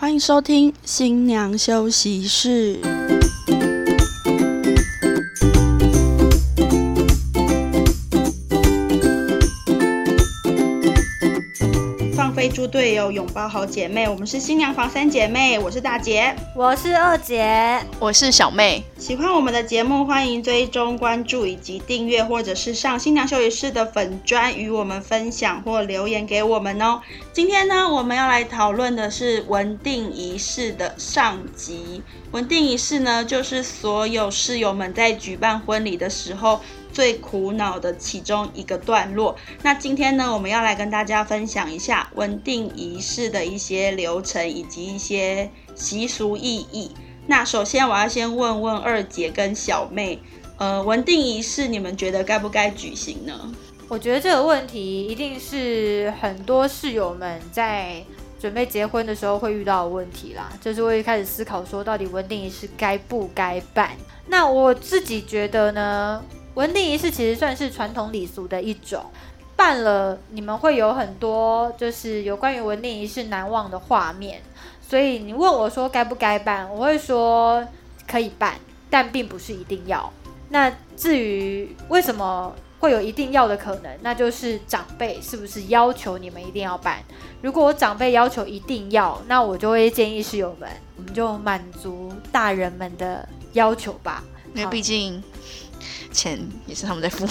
欢迎收听新娘休息室。飞猪队友，拥抱好姐妹，我们是新娘房三姐妹，我是大姐，我是二姐，我是小妹。喜欢我们的节目，欢迎追踪关注以及订阅，或者是上新娘休息室的粉砖与我们分享或留言给我们哦。今天呢，我们要来讨论的是文定仪式的上集。文定仪式呢，就是所有室友们在举办婚礼的时候。最苦恼的其中一个段落。那今天呢，我们要来跟大家分享一下文定仪式的一些流程以及一些习俗意义。那首先，我要先问问二姐跟小妹，呃，文定仪式你们觉得该不该举行呢？我觉得这个问题一定是很多室友们在准备结婚的时候会遇到的问题啦，就是会开始思考说，到底文定仪式该不该办？那我自己觉得呢？文定仪式其实算是传统礼俗的一种，办了你们会有很多就是有关于文定仪式难忘的画面，所以你问我说该不该办，我会说可以办，但并不是一定要。那至于为什么会有一定要的可能，那就是长辈是不是要求你们一定要办。如果我长辈要求一定要，那我就会建议室友们，我们就满足大人们的要求吧，因为毕竟。钱也是他们在付，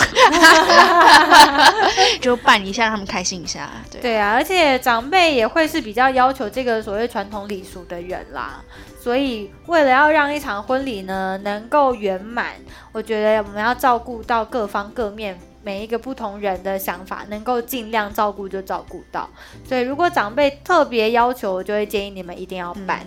就办一下，让他们开心一下。对对啊，而且长辈也会是比较要求这个所谓传统礼俗的人啦。所以为了要让一场婚礼呢能够圆满，我觉得我们要照顾到各方各面每一个不同人的想法，能够尽量照顾就照顾到。所以如果长辈特别要求，我就会建议你们一定要办。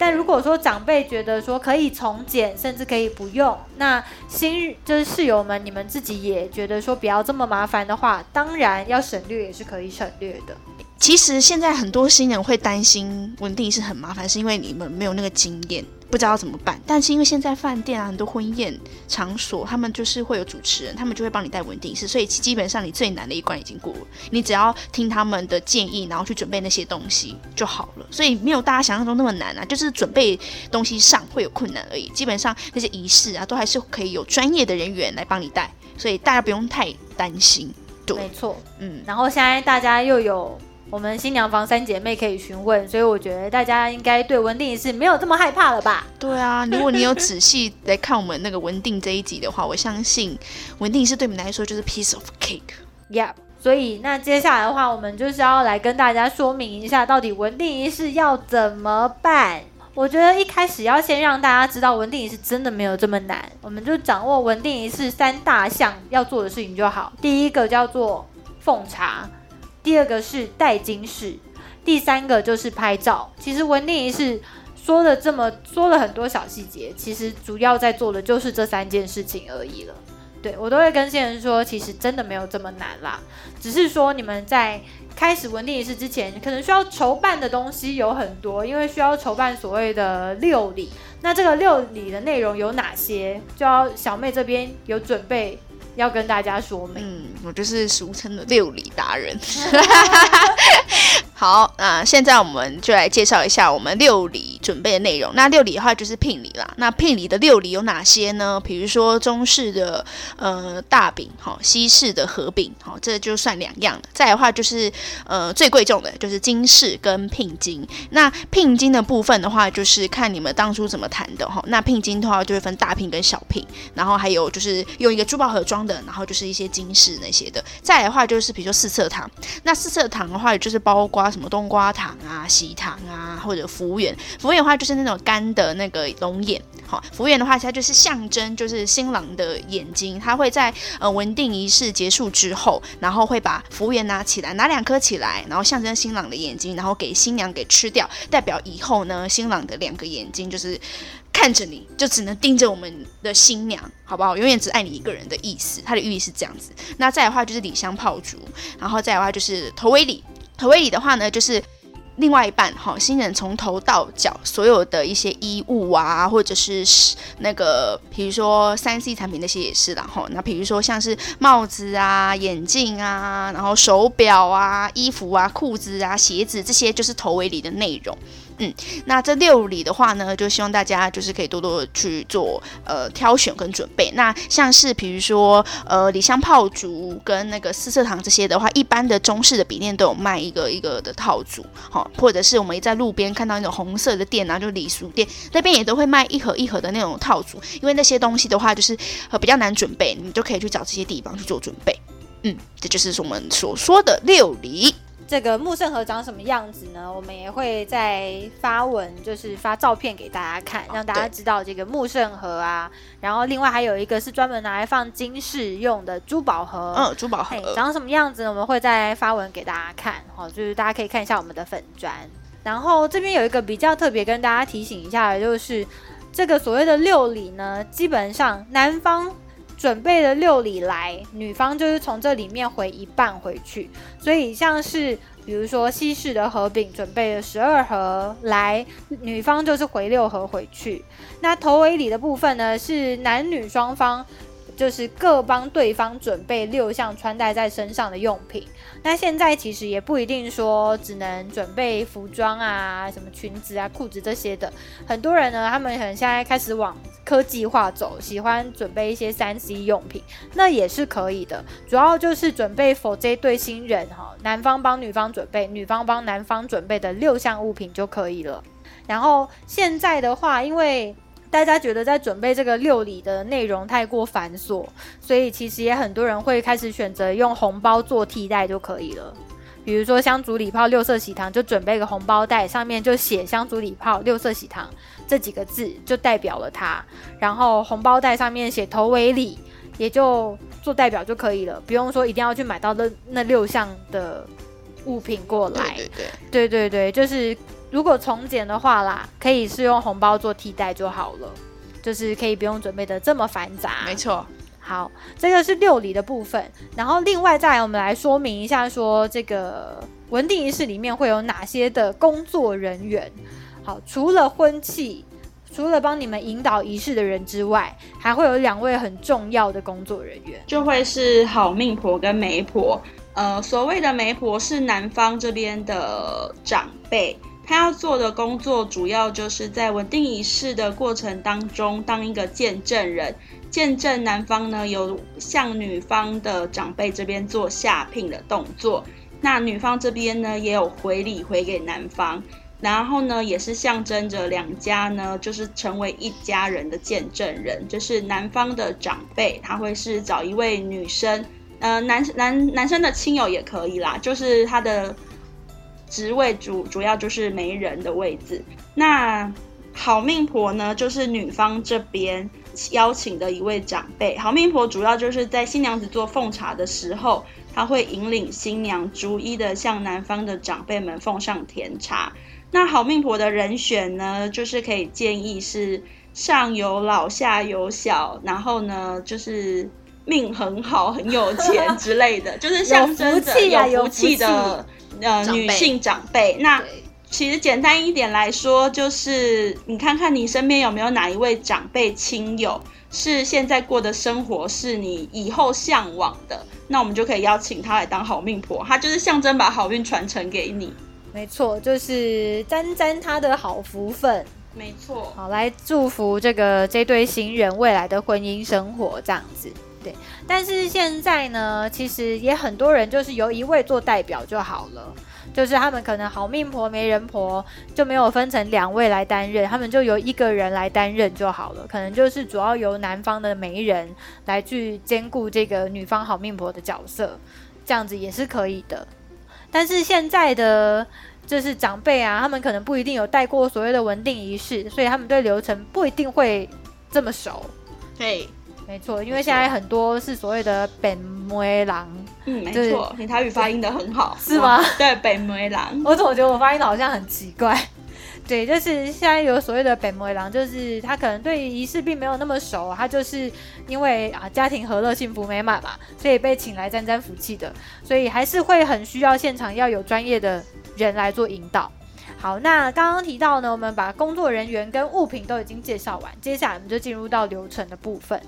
但如果说长辈觉得说可以从简，甚至可以不用，那新就是室友们，你们自己也觉得说不要这么麻烦的话，当然要省略也是可以省略的。其实现在很多新人会担心稳定是很麻烦，是因为你们没有那个经验。不知道怎么办，但是因为现在饭店啊，很多婚宴场所，他们就是会有主持人，他们就会帮你带稳定式，所以基本上你最难的一关已经过了，你只要听他们的建议，然后去准备那些东西就好了。所以没有大家想象中那么难啊，就是准备东西上会有困难而已。基本上那些仪式啊，都还是可以有专业的人员来帮你带，所以大家不用太担心。对，没错，嗯。然后现在大家又有。我们新娘房三姐妹可以询问，所以我觉得大家应该对文定仪式没有这么害怕了吧？对啊，如果你有仔细来看我们那个文定这一集的话，我相信文定仪式对你们来说就是 piece of cake。Yeah，所以那接下来的话，我们就是要来跟大家说明一下，到底文定仪式要怎么办。我觉得一开始要先让大家知道，文定仪式真的没有这么难，我们就掌握文定仪式三大项要做的事情就好。第一个叫做奉茶。第二个是带金饰，第三个就是拍照。其实文定仪式说了这么说了很多小细节，其实主要在做的就是这三件事情而已了。对我都会跟新人说，其实真的没有这么难啦，只是说你们在开始文定仪式之前，可能需要筹办的东西有很多，因为需要筹办所谓的六礼。那这个六礼的内容有哪些？就要小妹这边有准备。要跟大家说明，嗯，我就是俗称的六礼达人。好，那现在我们就来介绍一下我们六礼准备的内容。那六礼的话就是聘礼啦。那聘礼的六礼有哪些呢？比如说中式的呃大饼，好，西式的合饼，好，这就算两样了。再的话就是呃最贵重的就是金饰跟聘金。那聘金的部分的话，就是看你们当初怎么谈的哈。那聘金的话就会分大聘跟小聘，然后还有就是用一个珠宝盒装然后就是一些金饰那些的。再来的话就是比如说四色糖，那四色糖的话也就是包括。什么冬瓜糖啊、喜糖啊，或者福缘。福缘的话就是那种干的那个龙眼。好，福缘的话，它就是象征，就是新郎的眼睛。他会在呃文定仪式结束之后，然后会把服务员拿起来，拿两颗起来，然后象征新郎的眼睛，然后给新娘给吃掉，代表以后呢，新郎的两个眼睛就是看着你，就只能盯着我们的新娘，好不好？永远只爱你一个人的意思。它的寓意是这样子。那再的话就是礼香炮竹，然后再的话就是头尾礼。头尾礼的话呢，就是另外一半哈，新人从头到脚所有的一些衣物啊，或者是那个，比如说三 C 产品那些也是啦哈。那比如说像是帽子啊、眼镜啊，然后手表啊、衣服啊、裤子啊、鞋子这些，就是头尾里的内容。嗯，那这六礼的话呢，就希望大家就是可以多多去做呃挑选跟准备。那像是比如说呃礼香炮竹跟那个四色糖这些的话，一般的中式的笔店都有卖一个一个的套组，好，或者是我们在路边看到那种红色的店啊，就礼俗店那边也都会卖一盒一盒的那种套组，因为那些东西的话就是呃比较难准备，你就可以去找这些地方去做准备。嗯，这就是我们所说的六礼。这个木圣盒长什么样子呢？我们也会在发文，就是发照片给大家看，让大家知道这个木圣盒啊。然后另外还有一个是专门拿来放金饰用的珠宝盒，嗯，珠宝盒长什么样子呢？我们会再发文给大家看，哦，就是大家可以看一下我们的粉砖。然后这边有一个比较特别跟大家提醒一下的，就是这个所谓的六礼呢，基本上南方。准备了六礼来，女方就是从这里面回一半回去，所以像是比如说西式的合饼准备了十二盒来，女方就是回六盒回去。那头尾礼的部分呢，是男女双方。就是各帮对方准备六项穿戴在身上的用品。那现在其实也不一定说只能准备服装啊，什么裙子啊、裤子这些的。很多人呢，他们可能现在开始往科技化走，喜欢准备一些三 C 用品，那也是可以的。主要就是准备否这对新人哈，男方帮女方准备，女方帮男方准备的六项物品就可以了。然后现在的话，因为大家觉得在准备这个六礼的内容太过繁琐，所以其实也很多人会开始选择用红包做替代就可以了。比如说香烛礼炮六色喜糖，就准备个红包袋，上面就写香烛礼炮六色喜糖这几个字，就代表了它。然后红包袋上面写头尾礼，也就做代表就可以了，不用说一定要去买到那那六项的物品过来。对对对，对对对，就是。如果从简的话啦，可以是用红包做替代就好了，就是可以不用准备的这么繁杂。没错，好，这个是六礼的部分，然后另外再来我们来说明一下，说这个文定仪式里面会有哪些的工作人员。好，除了婚庆，除了帮你们引导仪式的人之外，还会有两位很重要的工作人员，就会是好命婆跟媒婆。呃，所谓的媒婆是男方这边的长辈。他要做的工作主要就是在稳定仪式的过程当中当一个见证人，见证男方呢有向女方的长辈这边做下聘的动作，那女方这边呢也有回礼回给男方，然后呢也是象征着两家呢就是成为一家人的见证人，就是男方的长辈他会是找一位女生，呃男男男生的亲友也可以啦，就是他的。职位主主要就是媒人的位置，那好命婆呢，就是女方这边邀请的一位长辈。好命婆主要就是在新娘子做奉茶的时候，她会引领新娘逐一的向男方的长辈们奉上甜茶。那好命婆的人选呢，就是可以建议是上有老下有小，然后呢就是命很好很有钱之类的，就是象征着有福气的。呃，女性长辈，那其实简单一点来说，就是你看看你身边有没有哪一位长辈亲友是现在过的生活是你以后向往的，那我们就可以邀请他来当好命婆，他就是象征把好运传承给你。没错，就是沾沾他的好福分。没错，好来祝福这个这对新人未来的婚姻生活，这样子。对，但是现在呢，其实也很多人就是由一位做代表就好了，就是他们可能好命婆、媒人婆就没有分成两位来担任，他们就由一个人来担任就好了，可能就是主要由男方的媒人来去兼顾这个女方好命婆的角色，这样子也是可以的。但是现在的就是长辈啊，他们可能不一定有带过所谓的文定仪式，所以他们对流程不一定会这么熟。对。没错，因为现在很多是所谓的北梅郎，嗯，没错，你台语发音的很好，是吗？对，北梅郎，我总觉得我发音好像很奇怪。对，就是现在有所谓的北梅郎，就是他可能对仪式并没有那么熟，他就是因为啊家庭和乐、幸福美满嘛，所以被请来沾沾福气的，所以还是会很需要现场要有专业的人来做引导。好，那刚刚提到呢，我们把工作人员跟物品都已经介绍完，接下来我们就进入到流程的部分。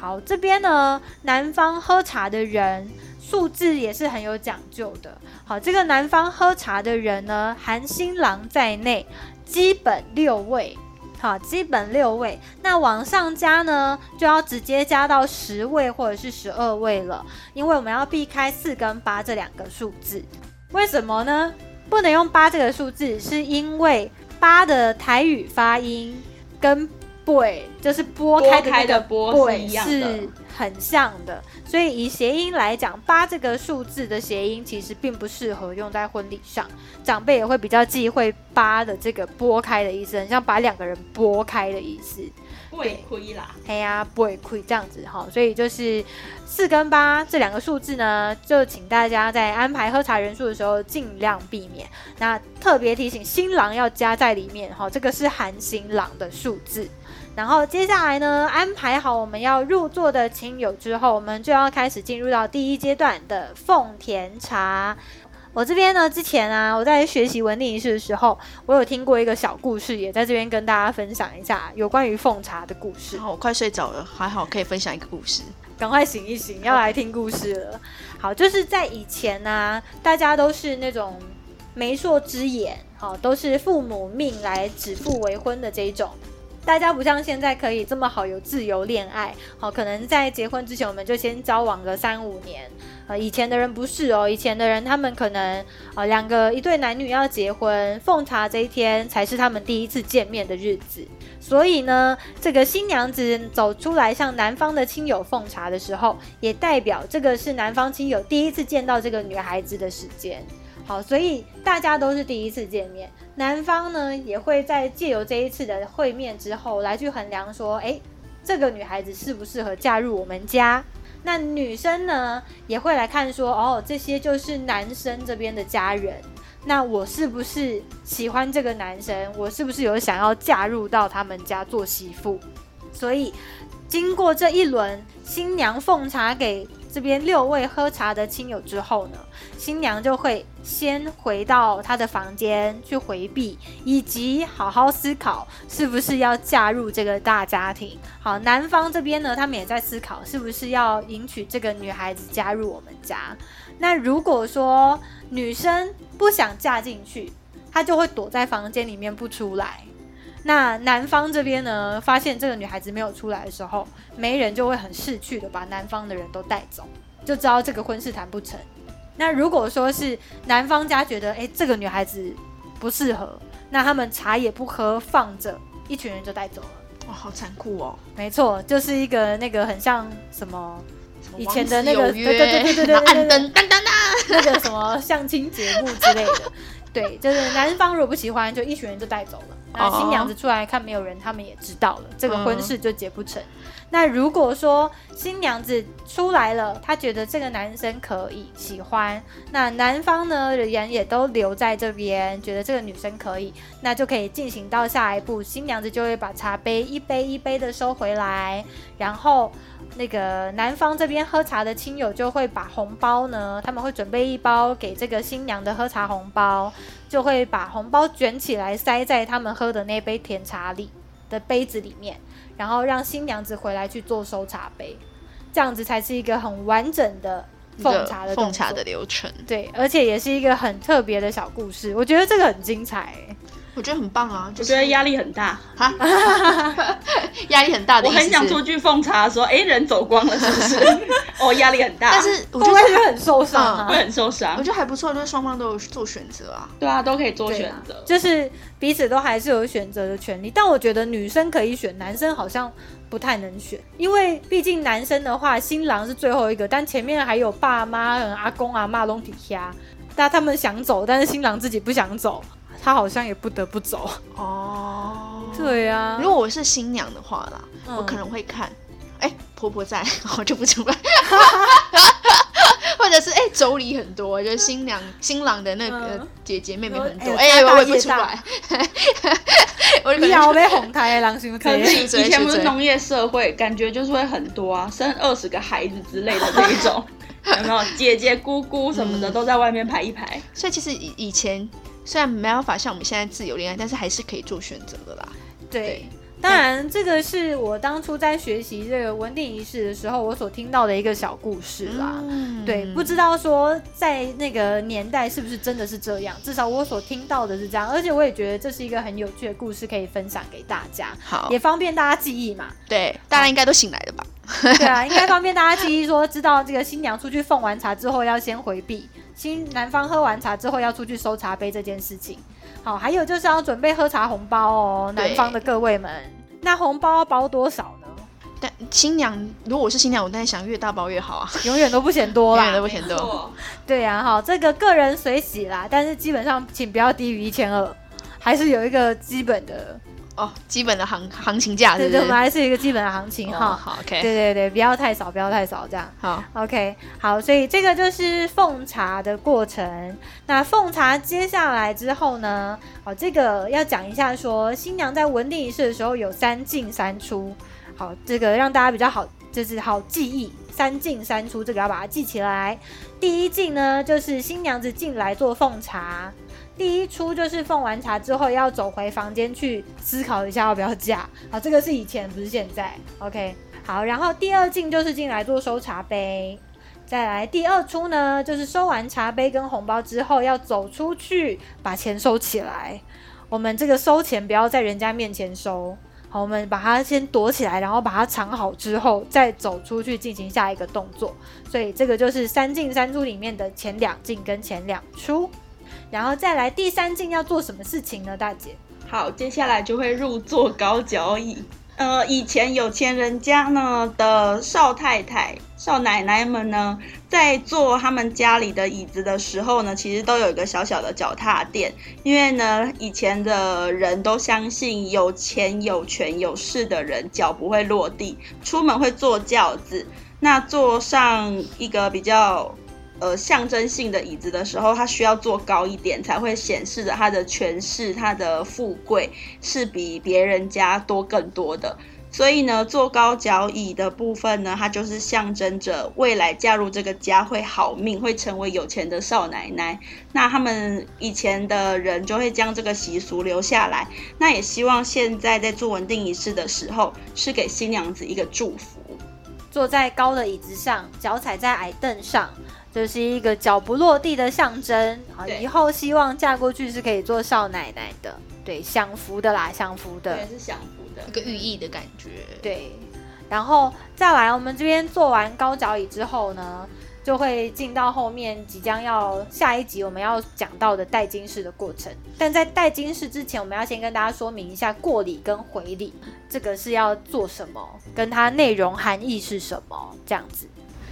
好，这边呢，南方喝茶的人数字也是很有讲究的。好，这个南方喝茶的人呢，含新郎在内，基本六位。好，基本六位，那往上加呢，就要直接加到十位或者是十二位了，因为我们要避开四跟八这两个数字。为什么呢？不能用八这个数字，是因为八的台语发音跟 boy 就是拨开的那个拨是一样，是很像的。所以以谐音来讲，八这个数字的谐音其实并不适合用在婚礼上，长辈也会比较忌讳八的这个拨开的意思，很像把两个人拨开的意思。不会亏啦，哎呀，不会亏这样子哈，所以就是四跟八这两个数字呢，就请大家在安排喝茶人数的时候尽量避免。那特别提醒，新郎要加在里面哈，这个是含新郎的数字。然后接下来呢，安排好我们要入座的亲友之后，我们就要开始进入到第一阶段的奉甜茶。我这边呢，之前啊，我在学习文定仪式的时候，我有听过一个小故事，也在这边跟大家分享一下有关于奉茶的故事。我快睡着了，还好可以分享一个故事。赶快醒一醒，要来听故事了。好，就是在以前呢，大家都是那种媒妁之言，好，都是父母命来指腹为婚的这一种。大家不像现在可以这么好有自由恋爱，好，可能在结婚之前我们就先交往个三五年。呃，以前的人不是哦，以前的人他们可能呃两个一对男女要结婚，奉茶这一天才是他们第一次见面的日子。所以呢，这个新娘子走出来向男方的亲友奉茶的时候，也代表这个是男方亲友第一次见到这个女孩子的时间。好，所以大家都是第一次见面，男方呢也会在借由这一次的会面之后，来去衡量说，哎，这个女孩子适不适合嫁入我们家？那女生呢也会来看说，哦，这些就是男生这边的家人，那我是不是喜欢这个男生？我是不是有想要嫁入到他们家做媳妇？所以经过这一轮新娘奉茶给。这边六位喝茶的亲友之后呢，新娘就会先回到她的房间去回避，以及好好思考是不是要嫁入这个大家庭。好，男方这边呢，他们也在思考是不是要迎娶这个女孩子加入我们家。那如果说女生不想嫁进去，她就会躲在房间里面不出来。那男方这边呢，发现这个女孩子没有出来的时候，媒人就会很识趣的把男方的人都带走，就知道这个婚事谈不成。那如果说是男方家觉得，哎，这个女孩子不适合，那他们茶也不喝，放着，一群人就带走了。哇，好残酷哦！没错，就是一个那个很像什么以前的那个，对对对对对对，暗灯当当当，那个什么相亲节目之类的。对，就是男方如果不喜欢，就一群人就带走了。那新娘子出来看没有人，他们也知道了，这个婚事就结不成。那如果说新娘子出来了，她觉得这个男生可以喜欢，那男方呢人也都留在这边，觉得这个女生可以，那就可以进行到下一步，新娘子就会把茶杯一杯一杯的收回来，然后。那个男方这边喝茶的亲友就会把红包呢，他们会准备一包给这个新娘的喝茶红包，就会把红包卷起来塞在他们喝的那杯甜茶里的杯子里面，然后让新娘子回来去做收茶杯，这样子才是一个很完整的奉茶的奉茶的流程。对，而且也是一个很特别的小故事，我觉得这个很精彩。我觉得很棒啊！我觉得压力很大哈，压力很大的。我很想出去奉茶，说哎，人走光了是不是？哦，压力很大。但是我觉得很受伤，会很受伤。我觉得还不错，就是双方都有做选择啊。对啊，都可以做选择，就是彼此都还是有选择的权利。但我觉得女生可以选，男生好像不太能选，因为毕竟男生的话，新郎是最后一个，但前面还有爸妈、阿公啊、妈拢底下，但他们想走，但是新郎自己不想走。他好像也不得不走哦。对呀，如果我是新娘的话啦，我可能会看，哎，婆婆在，我就不出来。或者是哎，妯娌很多，就新娘、新郎的那个姐姐妹妹很多，哎，我也不出来。我要被哄开，狼心可是以前不是农业社会，感觉就是会很多啊，生二十个孩子之类的那一种，有没有？姐姐、姑姑什么的都在外面排一排。所以其实以以前。虽然没办法像我们现在自由恋爱，但是还是可以做选择的啦。对，当然，这个是我当初在学习这个文定仪式的时候，我所听到的一个小故事啦。嗯对，不知道说在那个年代是不是真的是这样，至少我所听到的是这样，而且我也觉得这是一个很有趣的故事，可以分享给大家，好也，方便大家记忆嘛。对，大家应该都醒来了吧？对啊，应该方便大家记忆，说知道这个新娘出去奉完茶之后要先回避，新男方喝完茶之后要出去收茶杯这件事情。好，还有就是要准备喝茶红包哦，南方的各位们，那红包要包多少呢？但新娘如果我是新娘，我当然想越大包越好啊，永远都不嫌多啦 永远都。不嫌多。错对呀、哈，这个个人随喜啦，但是基本上请不要低于一千二，还是有一个基本的，哦，基本的行行情价对对，我们是？还是一个基本的行情哦哈。好对，OK，对对，不要太少，不要太少，这样。好，OK，好，所以这个就是奉茶的过程。那奉茶接下来之后呢，好，这个要讲一下说，新娘在文定仪式的时候有三进三出，好，这个让大家比较好，就是好记忆。三进三出，这个要把它记起来。第一进呢，就是新娘子进来做奉茶；第一出就是奉完茶之后要走回房间去思考一下要不要嫁。好，这个是以前，不是现在。OK，好，然后第二进就是进来做收茶杯。再来第二出呢，就是收完茶杯跟红包之后，要走出去把钱收起来。我们这个收钱不要在人家面前收，好，我们把它先躲起来，然后把它藏好之后，再走出去进行下一个动作。所以这个就是三进三出里面的前两进跟前两出。然后再来第三进要做什么事情呢？大姐？好，接下来就会入座高脚椅。呃，以前有钱人家呢的少太太、少奶奶们呢，在坐他们家里的椅子的时候呢，其实都有一个小小的脚踏垫，因为呢，以前的人都相信有钱、有权、有势的人脚不会落地，出门会坐轿子。那坐上一个比较呃象征性的椅子的时候，他需要坐高一点，才会显示着他的权势、他的富贵是比别人家多更多的。所以呢，坐高脚椅的部分呢，它就是象征着未来嫁入这个家会好命，会成为有钱的少奶奶。那他们以前的人就会将这个习俗留下来。那也希望现在在做稳定仪式的时候，是给新娘子一个祝福。坐在高的椅子上，脚踩在矮凳上，这是一个脚不落地的象征。好，对以后希望嫁过去是可以做少奶奶的，对，享福的啦，享福的对，，是享福的一。个寓意的感觉。对。然后再来，我们这边做完高脚椅之后呢，就会进到后面即将要下一集我们要讲到的戴金饰的过程。但在戴金饰之前，我们要先跟大家说明一下过礼跟回礼，这个是要做什么，跟它内容含义是什么，这样子。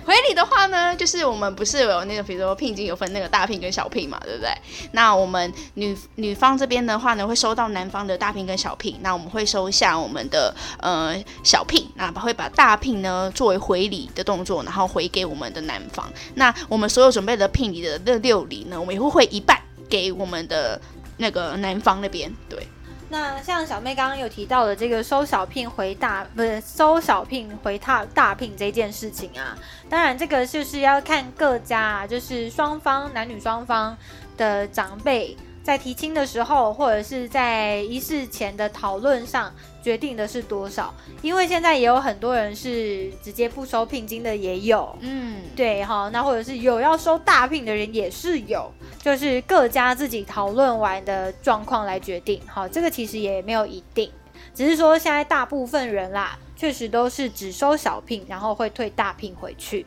回礼的话呢，就是我们不是有那个，比如说聘金有分那个大聘跟小聘嘛，对不对？那我们女女方这边的话呢，会收到男方的大聘跟小聘，那我们会收下我们的呃小聘，那会把大聘呢作为回礼的动作，然后回给我们的男方。那我们所有准备的聘礼的那六礼呢，我们也会汇一半给我们的那个男方那边，对。那像小妹刚刚有提到的这个收小聘回大，不是收小聘回大大聘这件事情啊，当然这个就是要看各家，就是双方男女双方的长辈在提亲的时候，或者是在仪式前的讨论上决定的是多少，因为现在也有很多人是直接不收聘金的，也有。嗯，对哈，那或者是有要收大聘的人也是有，就是各家自己讨论完的状况来决定。好，这个其实也没有一定，只是说现在大部分人啦，确实都是只收小聘，然后会退大聘回去。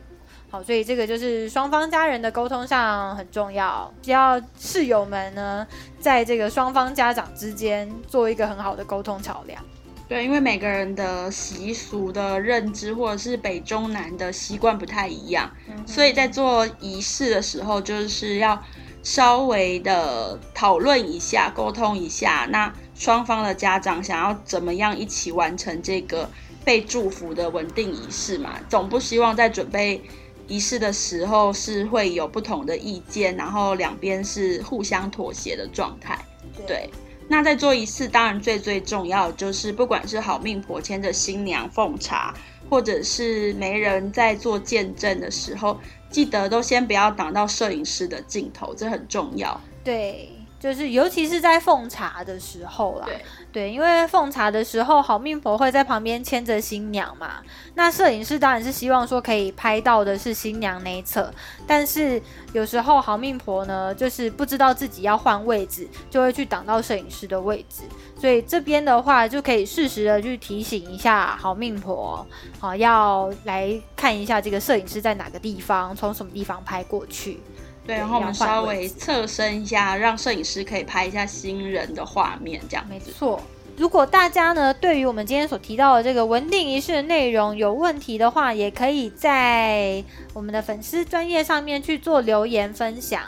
好，所以这个就是双方家人的沟通上很重要，只要室友们呢，在这个双方家长之间做一个很好的沟通桥梁。对，因为每个人的习俗的认知，或者是北中南的习惯不太一样，所以在做仪式的时候，就是要稍微的讨论一下、沟通一下，那双方的家长想要怎么样一起完成这个被祝福的稳定仪式嘛？总不希望在准备仪式的时候是会有不同的意见，然后两边是互相妥协的状态。对，那在做仪式，当然最最重要的就是，不管是好命婆牵着新娘奉茶，或者是媒人在做见证的时候，记得都先不要挡到摄影师的镜头，这很重要。对，就是尤其是在奉茶的时候啦。对对，因为奉茶的时候，好命婆会在旁边牵着新娘嘛。那摄影师当然是希望说可以拍到的是新娘那一侧，但是有时候好命婆呢，就是不知道自己要换位置，就会去挡到摄影师的位置。所以这边的话，就可以适时的去提醒一下好命婆，好要来看一下这个摄影师在哪个地方，从什么地方拍过去。对，然后我们稍微侧身一下，让摄影师可以拍一下新人的画面，这样没错。如果大家呢对于我们今天所提到的这个文定仪式的内容有问题的话，也可以在我们的粉丝专业上面去做留言分享。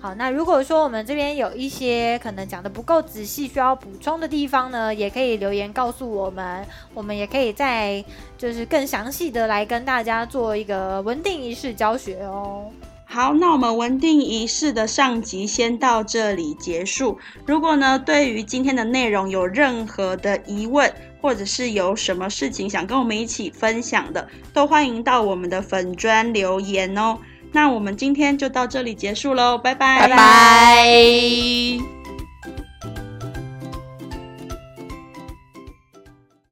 好，那如果说我们这边有一些可能讲的不够仔细，需要补充的地方呢，也可以留言告诉我们，我们也可以再就是更详细的来跟大家做一个文定仪式教学哦。好，那我们文定仪式的上集先到这里结束。如果呢，对于今天的内容有任何的疑问，或者是有什么事情想跟我们一起分享的，都欢迎到我们的粉砖留言哦。那我们今天就到这里结束喽，拜拜，拜拜。